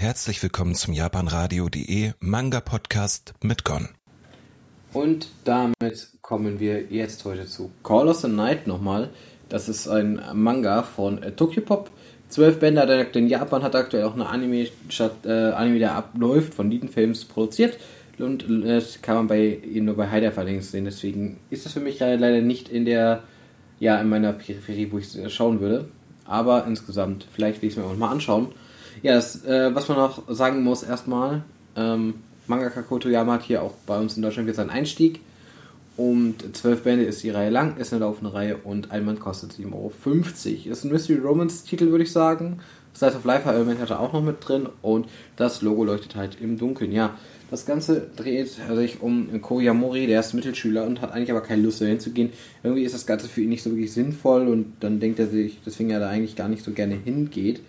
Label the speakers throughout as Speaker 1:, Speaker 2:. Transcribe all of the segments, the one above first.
Speaker 1: Herzlich willkommen zum japanradio.de Manga Podcast mit Gon.
Speaker 2: Und damit kommen wir jetzt heute zu Call of the Night nochmal. Das ist ein Manga von äh, Tokyopop. Zwölf Bände hat er in Japan, hat aktuell auch eine Anime, äh, Anime der abläuft, von Lieden Films produziert. Und äh, das kann man bei nur bei Heider Verlinks sehen. Deswegen ist das für mich leider nicht in der, ja, in meiner Peripherie, wo ich es schauen würde. Aber insgesamt, vielleicht will ich es mir auch mal anschauen. Ja, das, äh, was man noch sagen muss, erstmal, ähm, Mangaka Kotoyama hat hier auch bei uns in Deutschland jetzt seinen Einstieg. Und zwölf Bände ist die Reihe lang, ist eine laufende Reihe und ein Mann kostet 7,50 Euro. Ist ein Mystery Romance Titel, würde ich sagen. Slice of Life Element hat er auch noch mit drin und das Logo leuchtet halt im Dunkeln. Ja, das Ganze dreht sich um Koyamori, der ist Mittelschüler und hat eigentlich aber keine Lust dahin zu gehen. Irgendwie ist das Ganze für ihn nicht so wirklich sinnvoll und dann denkt er sich, deswegen er da eigentlich gar nicht so gerne hingeht.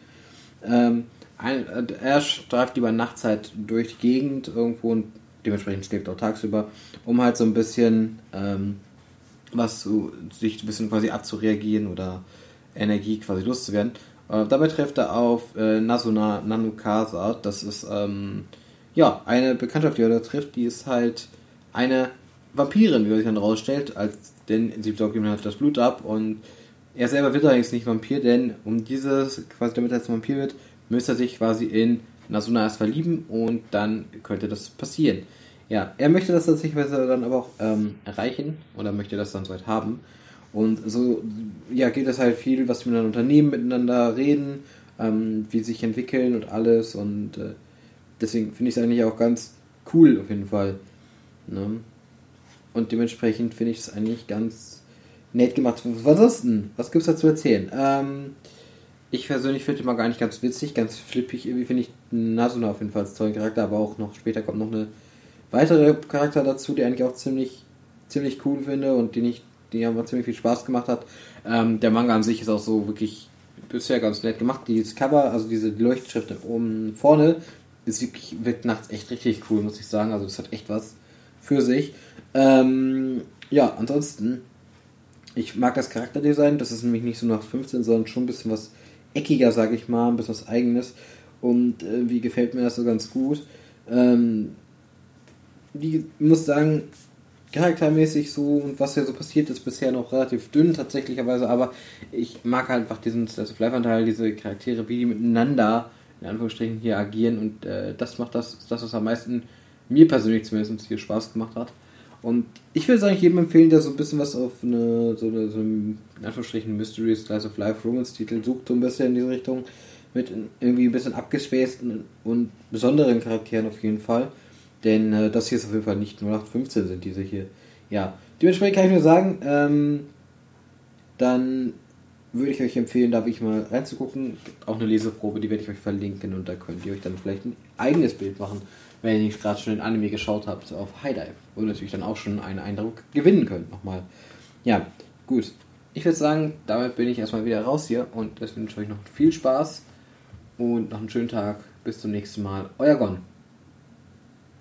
Speaker 2: Ähm, ein, er streift lieber nachts halt durch die Gegend irgendwo und dementsprechend schläft auch tagsüber, um halt so ein bisschen ähm, was zu, sich ein bisschen quasi abzureagieren oder Energie quasi loszuwerden. Äh, dabei trifft er auf äh, Nasuna Nanukasa. Das ist ähm, ja eine Bekanntschaft, die er da trifft. Die ist halt eine Vampirin, wie er sich dann rausstellt, als denn sie saugt ihm halt das Blut ab und er selber wird allerdings nicht Vampir, denn um dieses, quasi damit er zum Vampir wird, müsste er sich quasi in Nasuna erst verlieben und dann könnte das passieren. Ja, er möchte das tatsächlich dann aber auch ähm, erreichen oder möchte das dann soweit haben. Und so ja, geht es halt viel, was wir dann unternehmen, miteinander reden, ähm, wie sie sich entwickeln und alles. Und äh, deswegen finde ich es eigentlich auch ganz cool auf jeden Fall. Ne? Und dementsprechend finde ich es eigentlich ganz nett gemacht. Was ist denn? Was gibt es da zu erzählen? Ähm, ich persönlich finde immer gar nicht ganz witzig, ganz flippig. Irgendwie finde ich Nasuna auf jeden Fall als tollen Charakter, aber auch noch später kommt noch eine weitere Charakter dazu, die eigentlich auch ziemlich, ziemlich cool finde und die nicht, die aber ziemlich viel Spaß gemacht hat. Ähm, der Manga an sich ist auch so wirklich bisher ganz nett gemacht. Dieses Cover, also diese Leuchtschrift oben vorne, ist wirklich, wirkt nachts echt richtig cool, muss ich sagen. Also das hat echt was für sich. Ähm, ja, ansonsten, ich mag das Charakterdesign, das ist nämlich nicht so nach 15, sondern schon ein bisschen was eckiger, sag ich mal, ein bisschen was eigenes. Und äh, wie gefällt mir das so ganz gut. Ähm, ich muss sagen, charaktermäßig so und was hier so passiert ist bisher noch relativ dünn tatsächlicherweise, aber ich mag halt einfach diesen Slice of Life Anteil, diese Charaktere, wie die miteinander in Anführungsstrichen hier agieren und äh, das macht das, das, was am meisten mir persönlich zumindest hier Spaß gemacht hat. Und ich würde es eigentlich jedem empfehlen, der so ein bisschen was auf eine, so, eine, so in Anführungsstrichen, Mystery, Slice of Life, Romance-Titel sucht, so ein bisschen in diese Richtung, mit irgendwie ein bisschen abgespaceden und besonderen Charakteren auf jeden Fall. Denn äh, das hier ist auf jeden Fall nicht 0815 sind diese hier. Ja, dementsprechend kann ich nur sagen, ähm, dann würde ich euch empfehlen, da wirklich mal reinzugucken. Auch eine Leseprobe, die werde ich euch verlinken und da könnt ihr euch dann vielleicht ein eigenes Bild machen wenn ihr nicht gerade schon den Anime geschaut habt auf High Dive und natürlich dann auch schon einen Eindruck gewinnen könnt nochmal. Ja, gut. Ich würde sagen, damit bin ich erstmal wieder raus hier und das wünsche ich euch noch viel Spaß und noch einen schönen Tag. Bis zum nächsten Mal. Euer Gon.